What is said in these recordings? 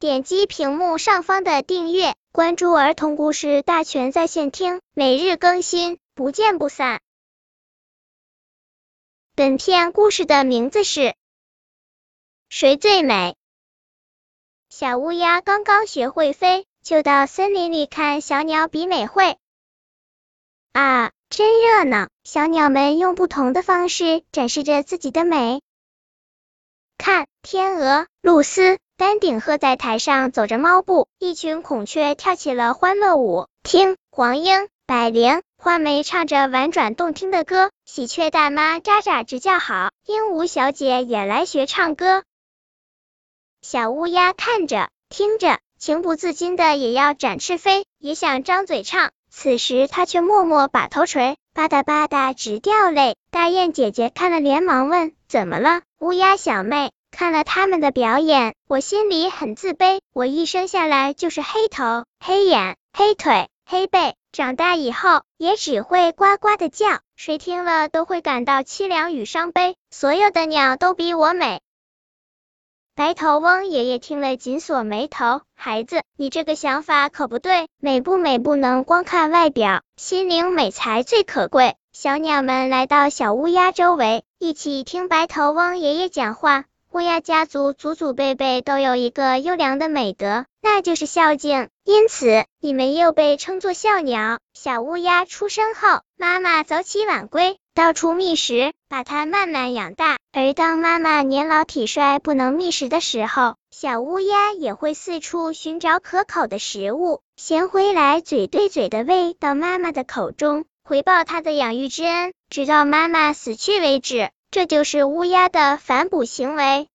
点击屏幕上方的订阅，关注儿童故事大全在线听，每日更新，不见不散。本片故事的名字是《谁最美》。小乌鸦刚刚学会飞，就到森林里看小鸟比美会。啊，真热闹！小鸟们用不同的方式展示着自己的美。看，天鹅、露丝、丹顶鹤在台上走着猫步，一群孔雀跳起了欢乐舞。听，黄莺、百灵、画眉唱着婉转动听的歌，喜鹊大妈喳喳直叫好，鹦鹉小姐也来学唱歌。小乌鸦看着，听着，情不自禁的也要展翅飞，也想张嘴唱。此时，它却默默把头垂，吧嗒吧嗒直掉泪。大雁姐姐看了，连忙问：“怎么了？”乌鸦小妹看了他们的表演，我心里很自卑。我一生下来就是黑头、黑眼、黑腿、黑背，长大以后也只会呱呱的叫，谁听了都会感到凄凉与伤悲。所有的鸟都比我美。白头翁爷爷听了，紧锁眉头。孩子，你这个想法可不对。美不美不能光看外表，心灵美才最可贵。小鸟们来到小乌鸦周围，一起听白头翁爷爷讲话。乌鸦家族祖祖辈辈都有一个优良的美德，那就是孝敬。因此，你们又被称作孝鸟。小乌鸦出生后，妈妈早起晚归，到处觅食，把它慢慢养大。而当妈妈年老体衰不能觅食的时候，小乌鸦也会四处寻找可口的食物，衔回来，嘴对嘴的喂到妈妈的口中，回报它的养育之恩，直到妈妈死去为止。这就是乌鸦的反哺行为。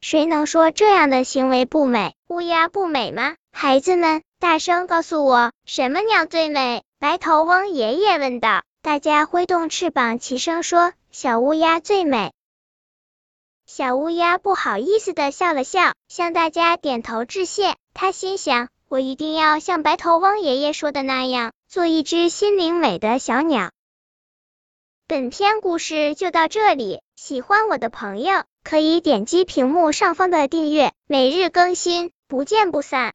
谁能说这样的行为不美？乌鸦不美吗？孩子们，大声告诉我，什么鸟最美？白头翁爷爷问道。大家挥动翅膀，齐声说：“小乌鸦最美。”小乌鸦不好意思的笑了笑，向大家点头致谢。他心想：我一定要像白头翁爷爷说的那样，做一只心灵美的小鸟。本篇故事就到这里，喜欢我的朋友可以点击屏幕上方的订阅，每日更新，不见不散。